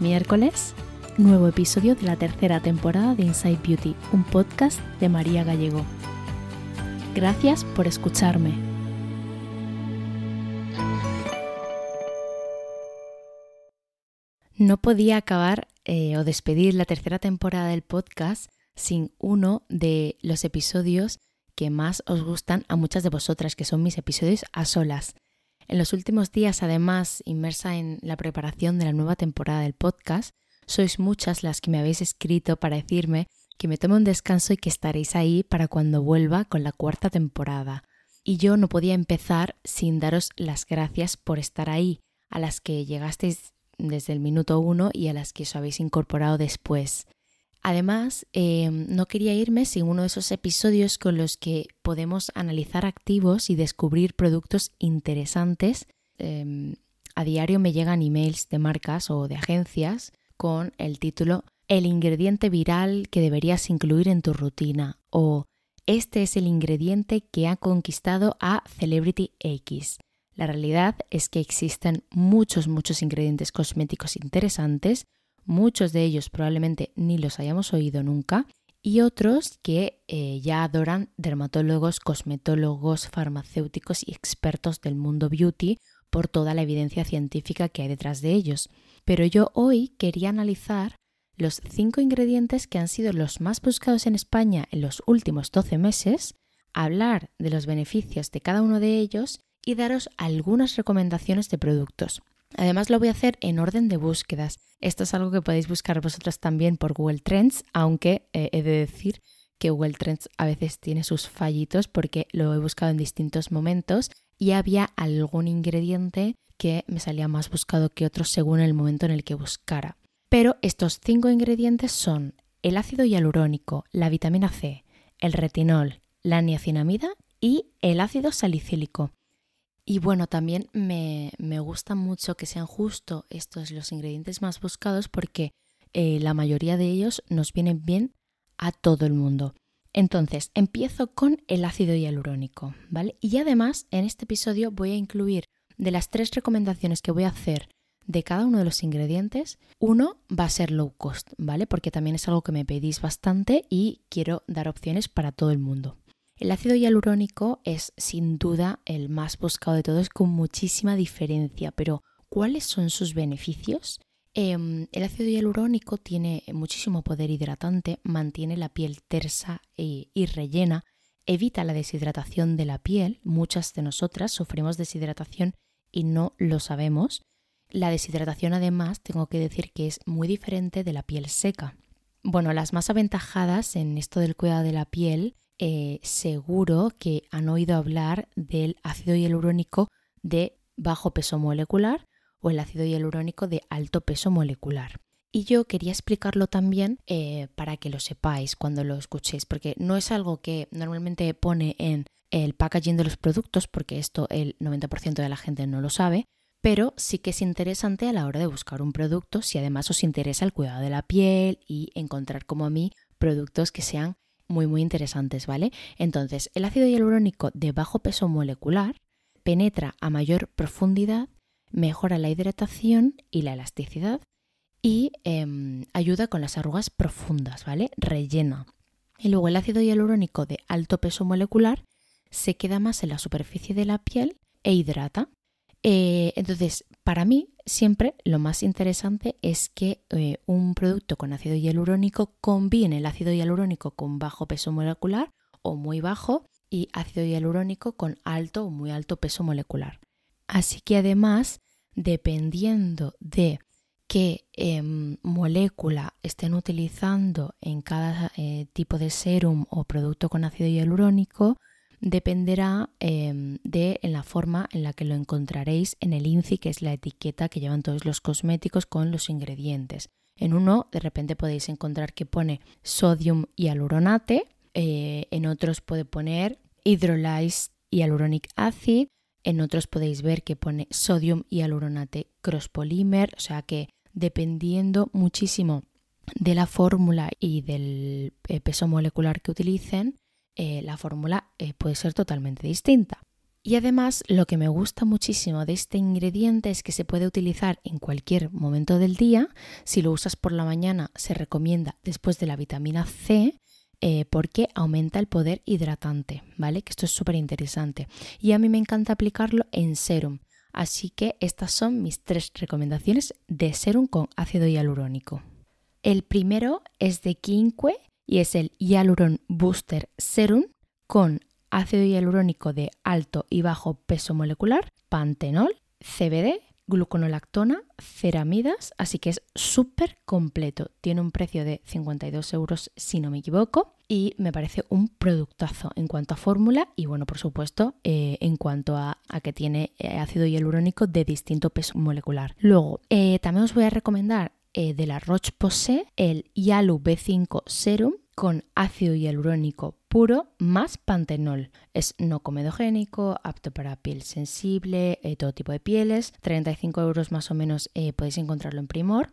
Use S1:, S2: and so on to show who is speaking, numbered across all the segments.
S1: miércoles, nuevo episodio de la tercera temporada de Inside Beauty, un podcast de María Gallego. Gracias por escucharme. No podía acabar eh, o despedir la tercera temporada del podcast sin uno de los episodios que más os gustan a muchas de vosotras, que son mis episodios a solas. En los últimos días, además, inmersa en la preparación de la nueva temporada del podcast, sois muchas las que me habéis escrito para decirme que me tome un descanso y que estaréis ahí para cuando vuelva con la cuarta temporada. Y yo no podía empezar sin daros las gracias por estar ahí, a las que llegasteis desde el minuto uno y a las que os habéis incorporado después. Además, em, no quería irme sin uno de esos episodios con los que podemos analizar activos y descubrir productos interesantes. Em, a diario me llegan emails de marcas o de agencias con el título El ingrediente viral que deberías incluir en tu rutina o Este es el ingrediente que ha conquistado a Celebrity X. La realidad es que existen muchos, muchos ingredientes cosméticos interesantes muchos de ellos probablemente ni los hayamos oído nunca, y otros que eh, ya adoran dermatólogos, cosmetólogos, farmacéuticos y expertos del mundo beauty por toda la evidencia científica que hay detrás de ellos. Pero yo hoy quería analizar los cinco ingredientes que han sido los más buscados en España en los últimos 12 meses, hablar de los beneficios de cada uno de ellos y daros algunas recomendaciones de productos. Además lo voy a hacer en orden de búsquedas. Esto es algo que podéis buscar vosotros también por Google Trends, aunque eh, he de decir que Google Trends a veces tiene sus fallitos porque lo he buscado en distintos momentos y había algún ingrediente que me salía más buscado que otros según el momento en el que buscara. Pero estos cinco ingredientes son el ácido hialurónico, la vitamina C, el retinol, la niacinamida y el ácido salicílico. Y bueno, también me, gusta mucho que sean justo estos los ingredientes más buscados porque eh, la mayoría de ellos nos vienen bien a todo el mundo. Entonces, empiezo con el ácido hialurónico, ¿vale? Y además, en este episodio voy a incluir de las tres recomendaciones que voy a hacer de cada uno de los ingredientes, uno va a ser low cost, ¿vale? Porque también es algo que me pedís bastante y quiero dar opciones para todo el mundo. El ácido hialurónico es sin duda el más buscado de todos con muchísima diferencia, pero ¿cuáles son sus beneficios? Em, el ácido hialurónico tiene muchísimo poder hidratante, mantiene la piel tersa y, y rellena, evita la deshidratación de la piel. Muchas de nosotras sufrimos deshidratación y no lo sabemos. La deshidratación además tengo que decir que es muy diferente de la piel seca. Bueno, las más aventajadas en esto del cuidado de la piel eh, seguro que han oído hablar del ácido hialurónico de bajo peso molecular o el ácido hialurónico de alto peso molecular. Y yo quería explicarlo también eh, para que lo sepáis cuando lo escuchéis, porque no es algo que normalmente pone en el packaging de los productos, porque esto el 90% de la gente no lo sabe, pero sí que es interesante a la hora de buscar un producto si además os interesa el cuidado de la piel y encontrar como a mí productos que sean muy muy interesantes, ¿vale? Entonces, el ácido hialurónico de bajo peso molecular penetra a mayor profundidad, mejora la hidratación y la elasticidad y em, ayuda con las arrugas profundas, ¿vale? Rellena. Y luego el ácido hialurónico de alto peso molecular se queda más en la superficie de la piel e hidrata. Eh, entonces, para mí, siempre lo más interesante es que eh, un producto con ácido hialurónico combine el ácido hialurónico con bajo peso molecular o muy bajo y ácido hialurónico con alto o muy alto peso molecular. Así que además, dependiendo de qué em, molécula estén utilizando en cada eh, tipo de serum o producto con ácido hialurónico, dependerá em, de la forma en la que lo encontraréis en el INCI, que es la etiqueta que llevan todos los cosméticos con los ingredientes. En uno de repente podéis encontrar que pone sodium hialuronate, eh, en otros puede poner hydrolyzed hyaluronic acid, en otros podéis ver que pone sodium hialuronate cross polymer, o sea que dependiendo muchísimo de la fórmula y del eh, peso molecular que utilicen, eh, la fórmula eh, puede ser totalmente distinta. Y además lo que me gusta muchísimo de este ingrediente es que se puede utilizar en cualquier momento del día. Si lo usas por la mañana se recomienda después de la vitamina C eh, porque aumenta el poder hidratante, ¿vale? Que esto es súper interesante. Y a mí me encanta aplicarlo en serum. Así que estas son mis tres recomendaciones de serum con ácido hialurónico. El primero es de Quinque y es el Hyaluron Booster Serum con ácido hialurónico de alto y bajo peso molecular, pantenol, CBD, gluconolactona, ceramidas, así que es súper completo. Tiene un precio de 52 euros si no me equivoco y me parece un productazo en cuanto a fórmula y bueno, por supuesto, eh, en cuanto a, que tiene eh, ácido hialurónico de distinto peso molecular. Luego, eh, también os voy a recomendar eh, de la Roche-Posay el Yalu B5 Serum con ácido hialurónico puro más pantenol. Es no comedogénico, apto para piel sensible, eh, todo tipo de pieles. 35 euros más o menos eh, podéis encontrarlo en Primor.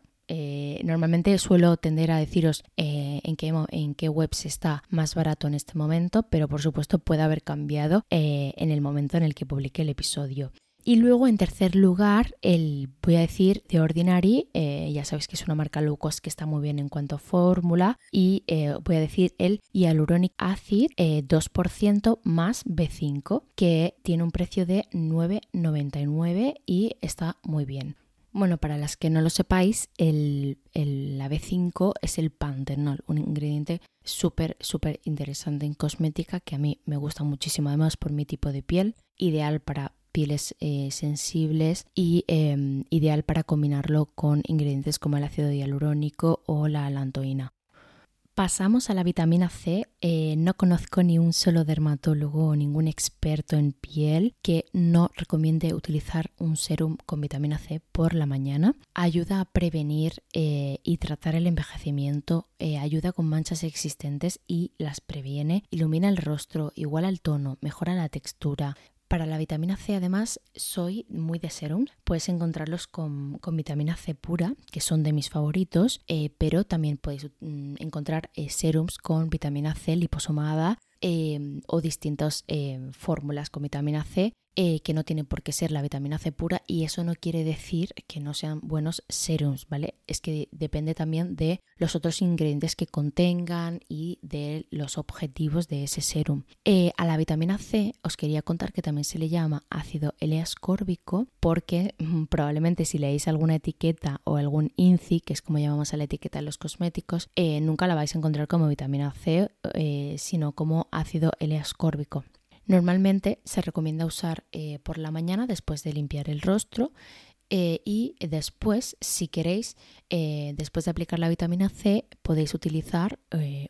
S1: normalmente suelo tender a deciros en, qué, en qué webs está más barato en este momento, pero por supuesto puede haber cambiado en el momento en el que publique el episodio. Y luego, en tercer lugar, el, voy a decir, The Ordinary, eh, ya sabéis que es una marca low que está muy bien en cuanto a fórmula, y eh, voy a decir el Hyaluronic Acid 2% eh, más B5, que tiene un precio de 9,99 y está muy bien. Bueno, para las que no lo sepáis, el, la B5 es el pantenol, un ingrediente súper, súper interesante en cosmética que a mí me gusta muchísimo, además por mi tipo de piel, ideal para pieles eh, sensibles y em, ideal para combinarlo con ingredientes como el ácido hialurónico o la alantoína. Pasamos a la vitamina C. Eh, no conozco ni un solo dermatólogo o ningún experto en piel que no recomiende utilizar un serum con vitamina C por la mañana. Ayuda a prevenir eh, y tratar el envejecimiento, ayuda con manchas existentes y las previene, ilumina el rostro, iguala el tono, mejora la textura, para la vitamina C además soy muy de serum. Puedes encontrarlos con, vitamina C pura, que son de mis favoritos, eh, pero también puedes mm, encontrar eh, serums con vitamina C liposomada eh, o distintas fórmulas con vitamina C eh, que no tiene por qué ser la vitamina C pura y eso no quiere decir que no sean buenos serums, ¿vale? Es que depende también de los otros ingredientes que contengan y de los objetivos de ese serum. Eh, a la vitamina C os quería contar que también se le llama ácido L-ascórbico porque mm, probablemente si leéis alguna etiqueta o algún INCI, que es como llamamos a la etiqueta de los cosméticos, eh, nunca la vais a encontrar como vitamina C, sino como ácido L-ascórbico. Normalmente se recomienda usar eh, por la mañana después de limpiar el rostro eh, y después, si queréis, eh, después de aplicar la vitamina C, podéis utilizar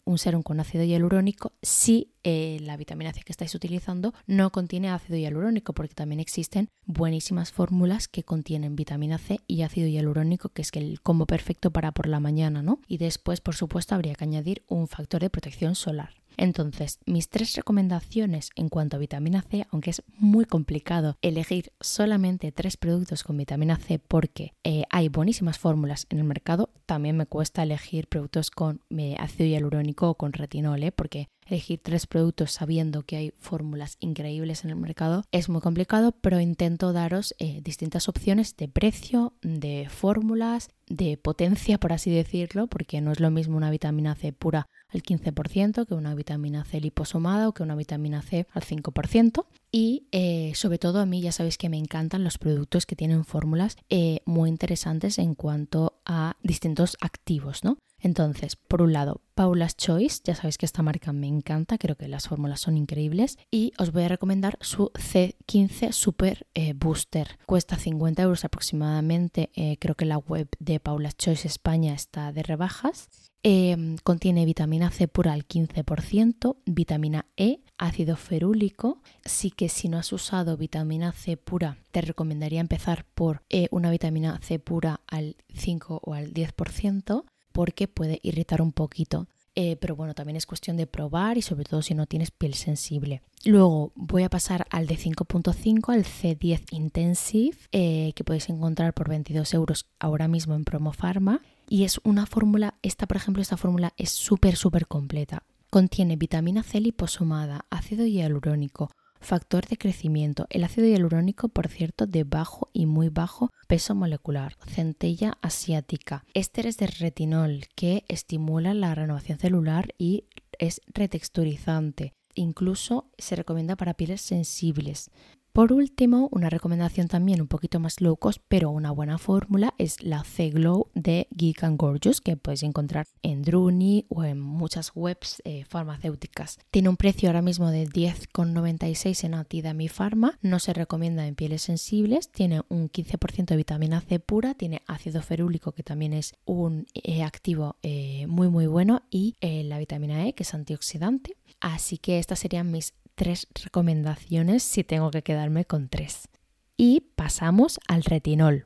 S1: un serum con ácido hialurónico si la vitamina C que estáis utilizando no contiene ácido hialurónico, porque también existen buenísimas fórmulas que contienen vitamina C y ácido hialurónico, que es el combo perfecto para por la mañana, ¿no? Y después, por supuesto, habría que añadir un factor de protección solar. Entonces, mis tres recomendaciones en cuanto a vitamina C, aunque es muy complicado elegir solamente tres productos con vitamina C porque eh, hay buenísimas fórmulas en el mercado, también me cuesta elegir productos con eh, ácido hialurónico o con retinol, ¿eh? porque elegir tres productos sabiendo que hay fórmulas increíbles en el mercado es muy complicado, pero intento daros eh, distintas opciones de precio, de fórmulas, de potencia, por así decirlo, porque no es lo mismo una vitamina C pura al 15% que una vitamina C liposomada o que una vitamina C al 5%. Y eh, sobre todo a mí ya sabéis que me encantan los productos que tienen fórmulas eh, muy interesantes en cuanto a distintos activos, ¿no? Entonces, por un lado, Paula's Choice, ya sabéis que esta marca me encanta, creo que las fórmulas son increíbles y os voy a recomendar su C15 Super eh, Booster. Cuesta 50 euros aproximadamente, creo que la web de Paula's Choice España está de rebajas Em, contiene vitamina C pura al 15%, vitamina E, ácido ferúlico. Sí que si no has usado vitamina C pura, te recomendaría empezar por eh, una vitamina C pura al 5 o al 10% porque puede irritar un poquito. Eh, pero bueno, también es cuestión de probar y sobre todo si no tienes piel sensible. Luego voy a pasar al de 5.5, al C10 Intensive, eh, que podéis encontrar por 22 euros ahora mismo en Promo Pharma. Y es una fórmula, esta por ejemplo, esta fórmula es súper, súper completa. Contiene vitamina C liposomada, ácido hialurónico, factor de crecimiento. El ácido hialurónico, por cierto, de bajo y muy bajo peso molecular. Centella asiática. Ésteres de retinol que estimula la renovación celular y es retexturizante. Incluso se recomienda para pieles sensibles. Por último, una recomendación también un poquito más low cost, pero una buena fórmula es la C-Glow de Geek and Gorgeous, que puedes encontrar en Druni o en muchas webs eh, farmacéuticas. Tiene un precio ahora mismo de 10,96 en Atidami Pharma, no se recomienda en pieles sensibles, tiene un 15% de vitamina C pura, tiene ácido ferúlico que también es un eh, activo eh, muy muy bueno y la vitamina E que es antioxidante. Así que estas serían mis tres recomendaciones si tengo que quedarme con tres. Y pasamos al retinol.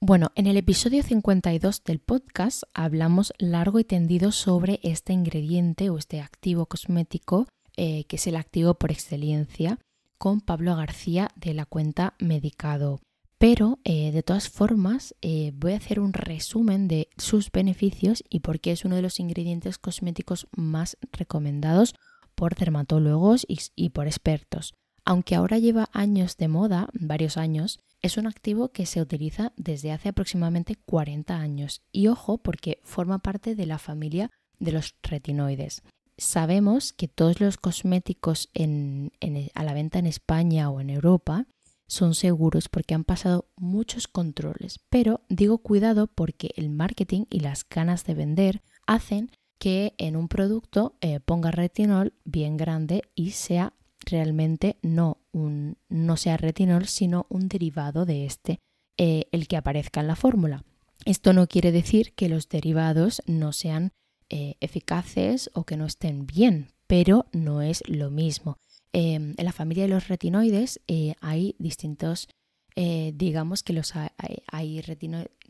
S1: Bueno, en el episodio 52 del podcast hablamos largo y tendido sobre este ingrediente o este activo cosmético eh, que es el activo por excelencia con Pablo García de la cuenta Medicado. Pero eh, de todas formas eh, voy a hacer un resumen de sus beneficios y por qué es uno de los ingredientes cosméticos más recomendados por dermatólogos y, por expertos. Aunque ahora lleva años de moda, varios años, es un activo que se utiliza desde hace aproximadamente 40 años. Y ojo, porque forma parte de la familia de los retinoides. Sabemos que todos los cosméticos a la venta en España o en Europa son seguros porque han pasado muchos controles. Pero digo cuidado porque el marketing y las ganas de vender hacen que en un producto eh, ponga retinol bien grande y sea realmente no, no sea retinol, sino un derivado de este, eh, el que aparezca en la fórmula. Esto no quiere decir que los derivados no sean eh, eficaces o que no estén bien, pero no es lo mismo. Em, en la familia de los retinoides hay distintos, digamos que los hay,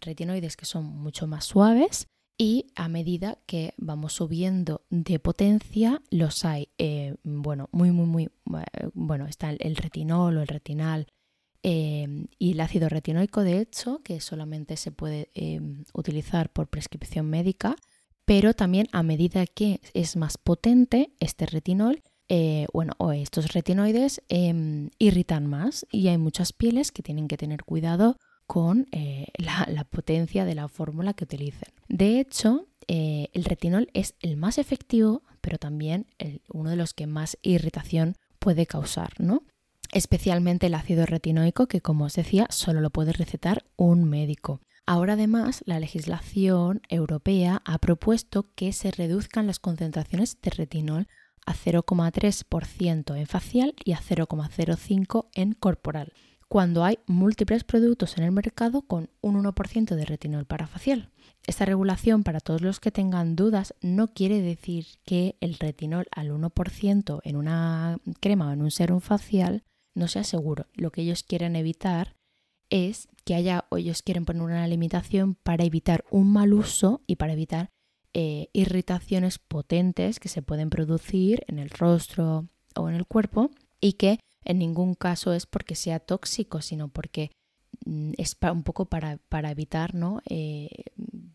S1: retinoides que son mucho más suaves, y a medida que vamos subiendo de potencia los hay eh, bueno muy muy muy eh, bueno está el retinol o el retinal eh, y el ácido retinoico de hecho que solamente se puede utilizar por prescripción médica pero también a medida que es más potente este retinol bueno, o estos retinoides irritan más y hay muchas pieles que tienen que tener cuidado con eh, la, potencia de la fórmula que utilicen. De hecho, eh, el retinol es el más efectivo, pero también uno de los que más irritación puede causar, ¿no? Especialmente el ácido retinoico, que como os decía, solo lo puede recetar un médico. Ahora además, la legislación europea ha propuesto que se reduzcan las concentraciones de retinol a 0,3% en facial y a 0,05% en corporal cuando hay múltiples productos en el mercado con un 1% de retinol para facial. Esta regulación, para todos los que tengan dudas, no quiere decir que el retinol al 1% en una crema o en un serum facial no sea seguro. Lo que ellos quieren evitar es que haya, o ellos quieren poner una limitación para evitar un mal uso y para evitar eh, irritaciones potentes que se pueden producir en el rostro o en el cuerpo y que en ningún caso es porque sea tóxico, sino porque mm, es un poco para, evitar ¿no? Eh,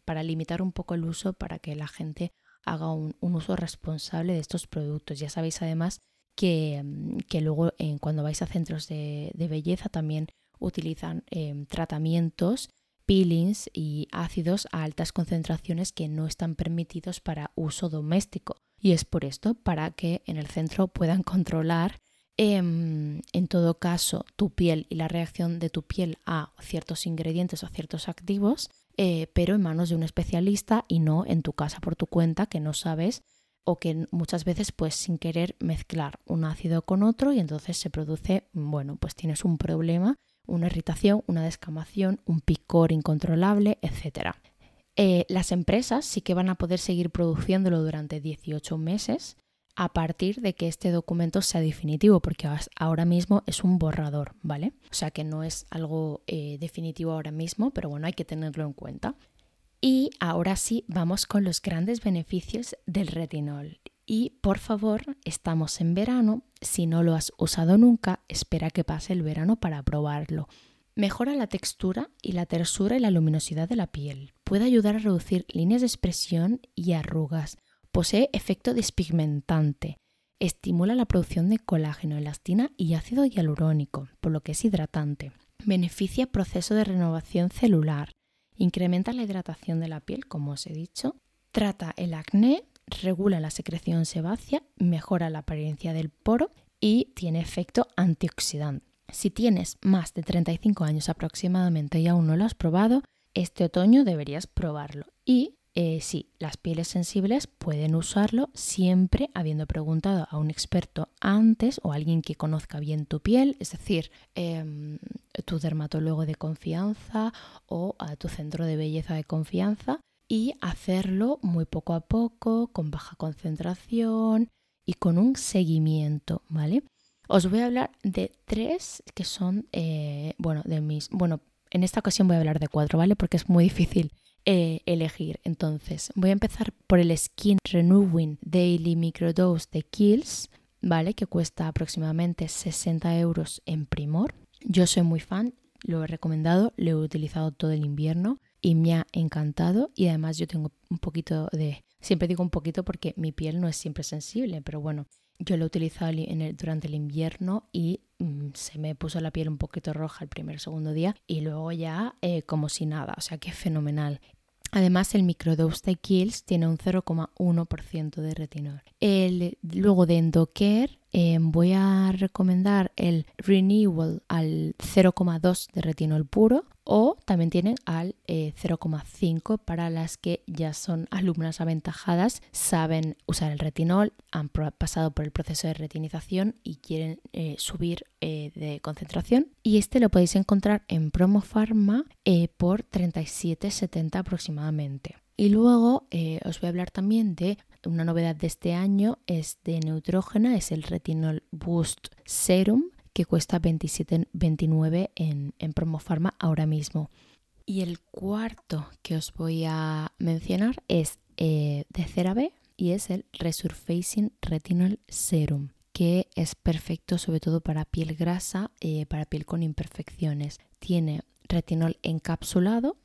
S1: para limitar un poco el uso, para que la gente haga un, uso responsable de estos productos. Ya sabéis además que, mm, luego cuando vais a centros de, belleza también utilizan em, tratamientos, peelings y ácidos a altas concentraciones que no están permitidos para uso doméstico. Y es por esto, para que en el centro puedan controlar em, en todo caso tu piel y la reacción de tu piel a ciertos ingredientes o ciertos activos, eh, pero en manos de un especialista y no en tu casa por tu cuenta que no sabes o que muchas veces pues sin querer mezclar un ácido con otro y entonces se produce, bueno, pues tienes un problema, una irritación, una descamación, un picor incontrolable, etc. Eh, las empresas sí que van a poder seguir produciéndolo durante 18 meses a partir de que este documento sea definitivo, porque ahora mismo es un borrador, ¿vale? O sea que no es algo eh, definitivo ahora mismo, pero bueno, hay que tenerlo en cuenta. Y ahora sí, vamos con los grandes beneficios del retinol. Y por favor, estamos en verano, si no lo has usado nunca, espera que pase el verano para probarlo. Mejora la textura y la tersura y la luminosidad de la piel. Puede ayudar a reducir líneas de expresión y arrugas. Posee efecto despigmentante. Estimula la producción de colágeno, elastina y ácido hialurónico, por lo que es hidratante. Beneficia proceso de renovación celular. Incrementa la hidratación de la piel, como os he dicho. Trata el acné, regula la secreción sebácea, mejora la apariencia del poro y tiene efecto antioxidante. Si tienes más de 35 años aproximadamente y aún no lo has probado, este otoño deberías probarlo. Y eh, sí, las pieles sensibles pueden usarlo siempre habiendo preguntado a un experto antes o a alguien que conozca bien tu piel, es decir, em, tu dermatólogo de confianza o a tu centro de belleza de confianza y hacerlo muy poco a poco, con baja concentración y con un seguimiento, ¿vale? Os voy a hablar de tres que son, eh, bueno, de mis, bueno, en esta ocasión voy a hablar de cuatro, ¿vale? Porque es muy difícil eh, elegir. Entonces, voy a empezar por el Skin Renewing Daily Microdose de Kills, ¿vale? Que cuesta aproximadamente 60 euros en Primor. Yo soy muy fan, lo he recomendado, lo he utilizado todo el invierno y me ha encantado y además yo tengo un poquito de, siempre digo un poquito porque mi piel no es siempre sensible, pero bueno, yo lo he utilizado durante el invierno y mm, se me puso la piel un poquito roja el primer segundo día y luego ya eh, como si nada, o sea que fenomenal. Además, el microdose de Kills tiene un 0,1% de retinol. El, luego de Endocare eh, voy a recomendar el Renewal al 0,2 de retinol puro o también tienen al 0,5 eh, para las que ya son alumnas aventajadas, saben usar el retinol, han pasado por el proceso de retinización y quieren eh, subir de concentración. Y este lo podéis encontrar en Promo Pharma por 37,70 aproximadamente. Y luego os voy a hablar también de una novedad de este año, es de Neutrógena, es el Retinol Boost Serum que cuesta 27,29 en, en Promofarma ahora mismo. Y el cuarto que os voy a mencionar es eh, de CeraVe y es el Resurfacing Retinol Serum que es perfecto sobre todo para piel grasa, eh, para piel con imperfecciones. Tiene retinol encapsulado,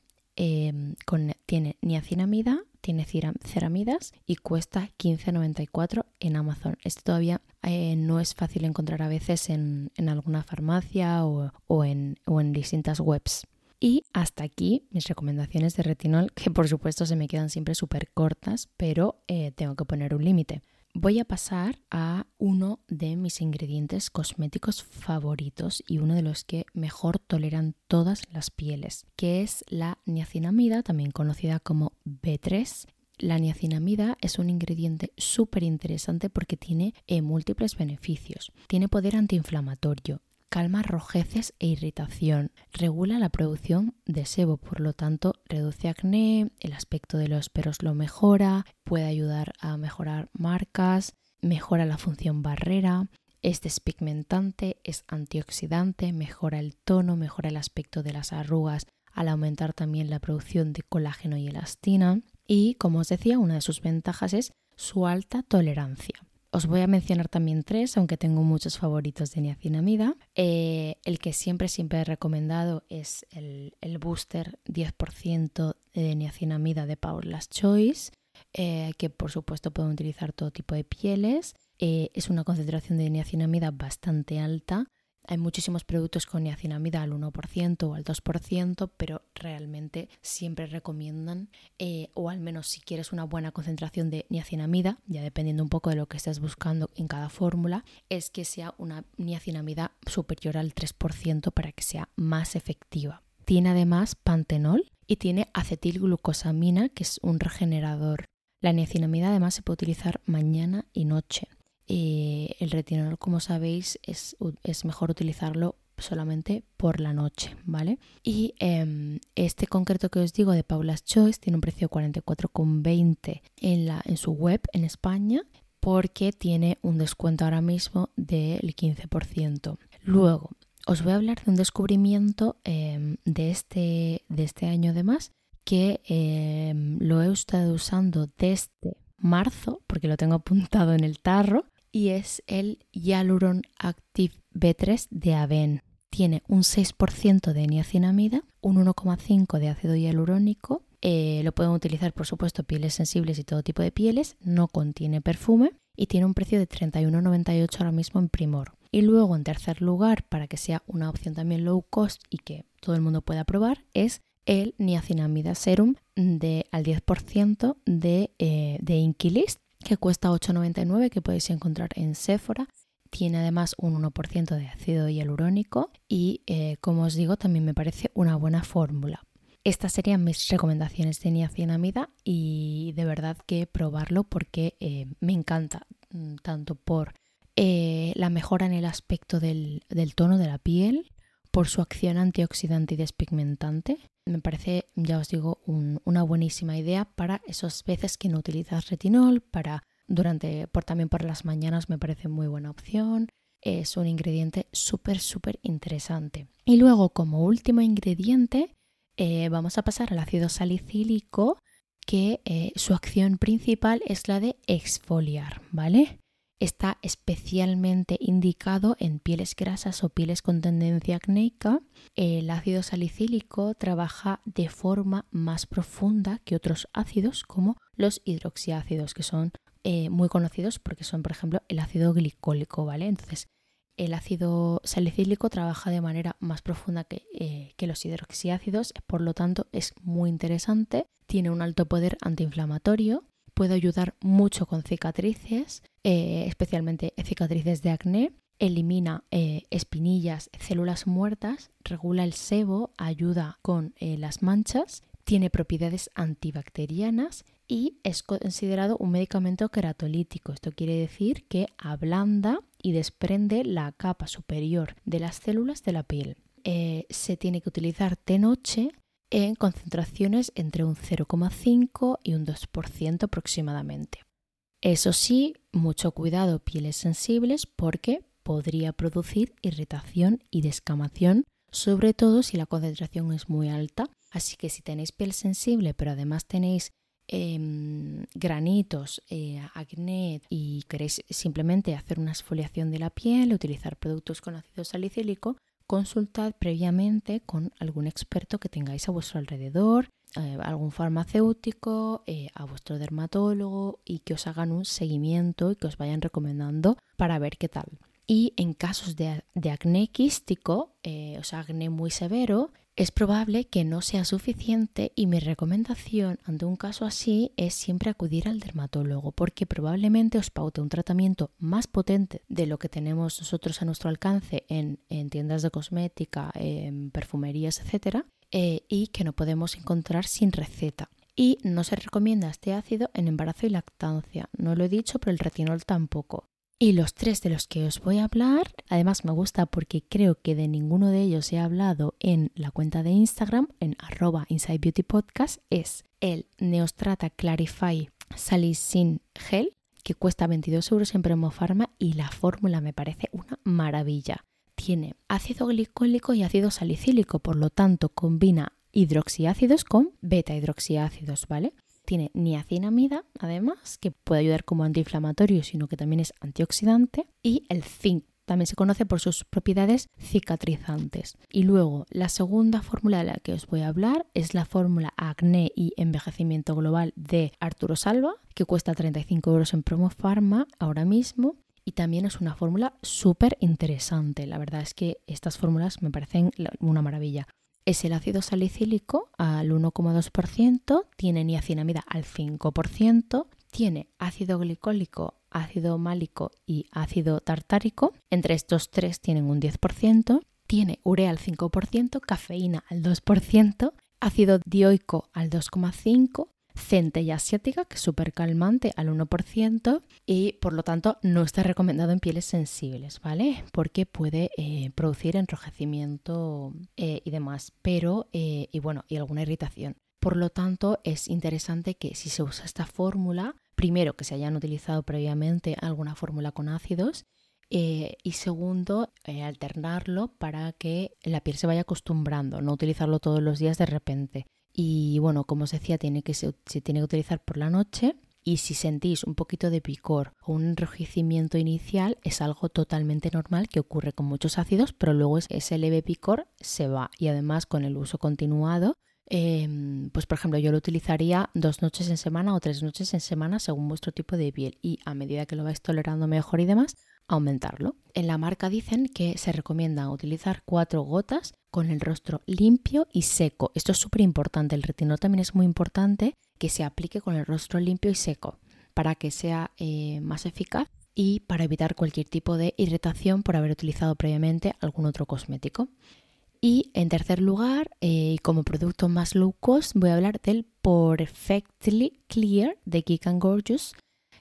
S1: con, tiene niacinamida, tiene ceramidas y cuesta 15,94 en Amazon. Esto todavía eh, no es fácil encontrar a veces en, alguna farmacia o, en, distintas webs. Y hasta aquí mis recomendaciones de retinol, que por supuesto se me quedan siempre súper cortas, pero eh, tengo que poner un límite. Voy a pasar a uno de mis ingredientes cosméticos favoritos y uno de los que mejor toleran todas las pieles, que es la niacinamida, también conocida como B3 la niacinamida es un ingrediente súper interesante porque tiene eh, múltiples beneficios. Tiene poder antiinflamatorio, calma rojeces e irritación, regula la producción de sebo, por lo tanto reduce acné, el aspecto de los pelos lo mejora, puede ayudar a mejorar marcas, mejora la función barrera, es despigmentante, es antioxidante, mejora el tono, mejora el aspecto de las arrugas al aumentar también la producción de colágeno y elastina. Y como os decía, una de sus ventajas es su alta tolerancia. Os voy a mencionar también tres, aunque tengo muchos favoritos de niacinamida. Eh, el que siempre, siempre he recomendado es el, booster 10% de niacinamida de Paula's Choice, eh, que por supuesto pueden utilizar todo tipo de pieles. Eh, es una concentración de niacinamida bastante alta hay muchísimos productos con niacinamida al 1% o al 2%, pero realmente siempre recomiendan, eh, o al menos si quieres una buena concentración de niacinamida, ya dependiendo un poco de lo que estés buscando en cada fórmula, es que sea una niacinamida superior al 3% para que sea más efectiva. Tiene además pantenol y tiene acetilglucosamina, que es un regenerador. La niacinamida además se puede utilizar mañana y noche. Eh, el retinol, como sabéis, es, mejor utilizarlo solamente por la noche, ¿vale? Y em, este concreto que os digo de Paula's Choice tiene un precio de 44,20 en, en su web en España porque tiene un descuento ahora mismo del 15%. Luego, os voy a hablar de un descubrimiento em, de, este, de este año además que em, lo he estado usando desde marzo, porque lo tengo apuntado en el tarro, y es el Hyaluron Active B3 de Aven. Tiene un 6% de niacinamida, un 1,5% de ácido hialurónico. Eh, lo pueden utilizar, por supuesto, pieles sensibles y todo tipo de pieles. No contiene perfume y tiene un precio de 31,98 ahora mismo en Primor. Y luego, en tercer lugar, para que sea una opción también low cost y que todo el mundo pueda probar, es el niacinamida serum de, al 10% de, eh, de Inkilist que cuesta 8,99 que podéis encontrar en Sephora. Tiene además un 1% de ácido hialurónico y, eh, como os digo, también me parece una buena fórmula. Estas serían mis recomendaciones de niacinamida y de verdad que probarlo porque eh, me encanta, mm, tanto por eh, la mejora en el aspecto del, del tono de la piel, por su acción antioxidante y despigmentante. Me parece, ya os digo, una buenísima idea para esas veces que no utilizas retinol, para durante, por también por las mañanas me parece muy buena opción. Es un ingrediente súper, súper interesante. Y luego, como último ingrediente, eh, vamos a pasar al ácido salicílico, que eh, su acción principal es la de exfoliar, ¿vale? Está especialmente indicado en pieles grasas o pieles con tendencia acnéica. El ácido salicílico trabaja de forma más profunda que otros ácidos como los hidroxiácidos, que son eh, muy conocidos porque son, por ejemplo, el ácido glicólico, ¿vale? Entonces, el ácido salicílico trabaja de manera más profunda que, eh, que, los hidroxiácidos, por lo tanto es muy interesante, tiene un alto poder antiinflamatorio puede ayudar mucho con cicatrices, eh, especialmente cicatrices de acné. Elimina eh, espinillas, células muertas, regula el sebo, ayuda con eh, las manchas, tiene propiedades antibacterianas y es considerado un medicamento queratolítico. Esto quiere decir que ablanda y desprende la capa superior de las células de la piel. se tiene que utilizar de noche en concentraciones entre un 0,5 y un 2% aproximadamente. Eso sí, mucho cuidado pieles sensibles porque podría producir irritación y descamación, sobre todo si la concentración es muy alta. Así que si tenéis piel sensible pero además tenéis em, granitos, eh, acné y queréis simplemente hacer una exfoliación de la piel, utilizar productos con ácido salicílico, consultad previamente con algún experto que tengáis a vuestro alrededor, eh, algún farmacéutico, eh, a vuestro dermatólogo y que os hagan un seguimiento y que os vayan recomendando para ver qué tal. Y en casos de, acné quístico, eh, o sea, acné muy severo, es probable que no sea suficiente y mi recomendación ante un caso así es siempre acudir al dermatólogo porque probablemente os paute un tratamiento más potente de lo que tenemos nosotros a nuestro alcance en, tiendas de cosmética, en perfumerías, etc. Eh, y que no podemos encontrar sin receta. Y no se recomienda este ácido en embarazo y lactancia. No lo he dicho, pero el retinol tampoco. Y los tres de los que os voy a hablar, además me gusta porque creo que de ninguno de ellos he hablado en la cuenta de Instagram, en arroba Inside Beauty Podcast, es el Neostrata Clarify Salicin Gel, que cuesta 22 euros en Promofarma y la fórmula me parece una maravilla. Tiene ácido glicólico y ácido salicílico, por lo tanto combina hidroxiácidos con beta hidroxiácidos, ¿vale? Tiene niacinamida, además, que puede ayudar como antiinflamatorio, sino que también es antioxidante. Y el zinc, También se conoce por sus propiedades cicatrizantes. Y luego, la segunda fórmula de la que os voy a hablar es la fórmula acné y envejecimiento global de Arturo Salva, que cuesta 35 euros en Promo Pharma ahora mismo. Y también es una fórmula súper interesante. La verdad es que estas fórmulas me parecen una maravilla. Es el ácido salicílico al 1,2%, tiene niacinamida al 5%, tiene ácido glicólico, ácido málico y ácido tartárico. Entre estos tres tienen un 10%. Tiene urea al 5%, cafeína al 2%, ácido dioico al 2,5%, centella asiática, que es súper calmante, al 1%, y por lo tanto no está recomendado en pieles sensibles, ¿vale? Porque puede eh, producir enrojecimiento eh, y demás, pero, eh, y bueno, y alguna irritación. Por lo tanto, es interesante que si se usa esta fórmula, primero que se hayan utilizado previamente alguna fórmula con ácidos y segundo, alternarlo para que la piel se vaya acostumbrando, no utilizarlo todos los días de repente. Y bueno, como os decía, tiene que se, tiene que utilizar por la noche. Y si sentís un poquito de picor o un enrojecimiento inicial, es algo totalmente normal que ocurre con muchos ácidos, pero luego ese leve picor se va. Y además, con el uso continuado, em, pues por ejemplo, yo lo utilizaría dos noches en semana o tres noches en semana según vuestro tipo de piel. Y a medida que lo vais tolerando mejor y demás, aumentarlo. En la marca dicen que se recomienda utilizar cuatro gotas con el rostro limpio y seco. Esto es súper importante. El retinol también es muy importante que se aplique con el rostro limpio y seco para que sea eh, más eficaz y para evitar cualquier tipo de irritación por haber utilizado previamente algún otro cosmético. Y en tercer lugar, eh, como producto más low cost, voy a hablar del Perfectly Clear de Geek Gorgeous,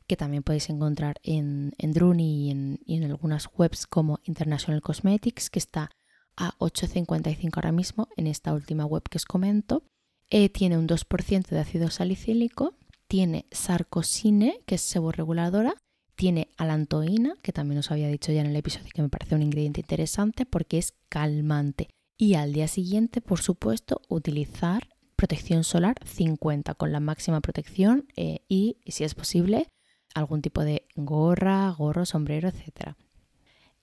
S1: que también podéis encontrar en, en Druni y en, algunas webs como International Cosmetics, que está a 8,55 ahora mismo en esta última web que os comento. Eh, tiene un 2% de ácido salicílico, tiene sarcosine, que es seborreguladora, tiene alantoína, que también os había dicho ya en el episodio que me parece un ingrediente interesante porque es calmante. Y al día siguiente, por supuesto, utilizar protección solar 50 con la máxima protección eh, y, si es posible, algún tipo de gorra, gorro, sombrero, etc.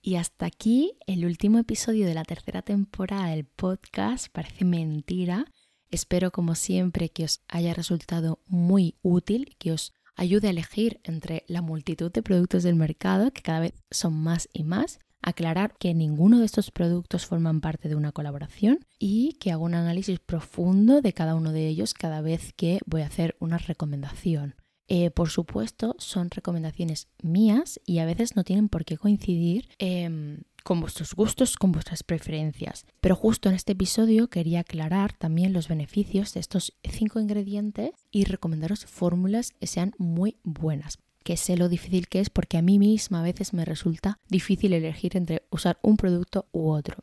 S1: Y hasta aquí el último episodio de la tercera temporada del podcast. Parece mentira. Espero como siempre que os haya resultado muy útil, que os ayude a elegir entre la multitud de productos del mercado, que cada vez son más y más. Aclarar que ninguno de estos productos forman parte de una colaboración y que hago un análisis profundo de cada uno de ellos cada vez que voy a hacer una recomendación. Eh, por supuesto, son recomendaciones mías y a veces no tienen por qué coincidir em, con vuestros gustos, con vuestras preferencias. Pero justo en este episodio quería aclarar también los beneficios de estos cinco ingredientes y recomendaros fórmulas que sean muy buenas que sé lo difícil que es porque a mí misma a veces me resulta difícil elegir entre usar un producto u otro.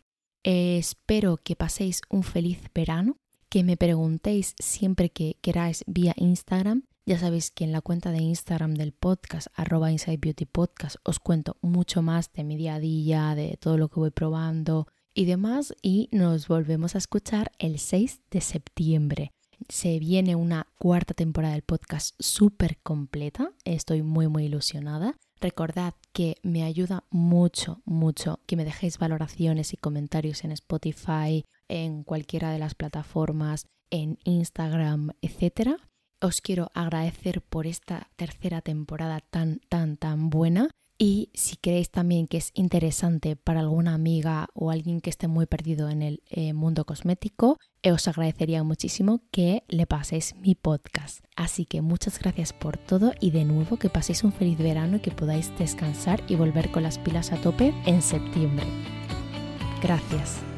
S1: espero que paséis un feliz verano, que me preguntéis siempre que queráis vía Instagram ya sabéis que en la cuenta de Instagram del podcast, arroba Inside Beauty Podcast, os cuento mucho más de mi día a día, de todo lo que voy probando y demás. Y nos volvemos a escuchar el 6 de septiembre. Se viene una cuarta temporada del podcast súper completa. Estoy muy, muy ilusionada. Recordad que me ayuda mucho, mucho que me dejéis valoraciones y comentarios en Spotify, en cualquiera de las plataformas, en Instagram, etcétera os quiero agradecer por esta tercera temporada tan, tan, tan buena. Y si creéis también que es interesante para alguna amiga o alguien que esté muy perdido en el eh, mundo cosmético, eh, os agradecería muchísimo que le paséis mi podcast. Así que muchas gracias por todo y de nuevo que paséis un feliz verano y que podáis descansar y volver con las pilas a tope en septiembre. Gracias.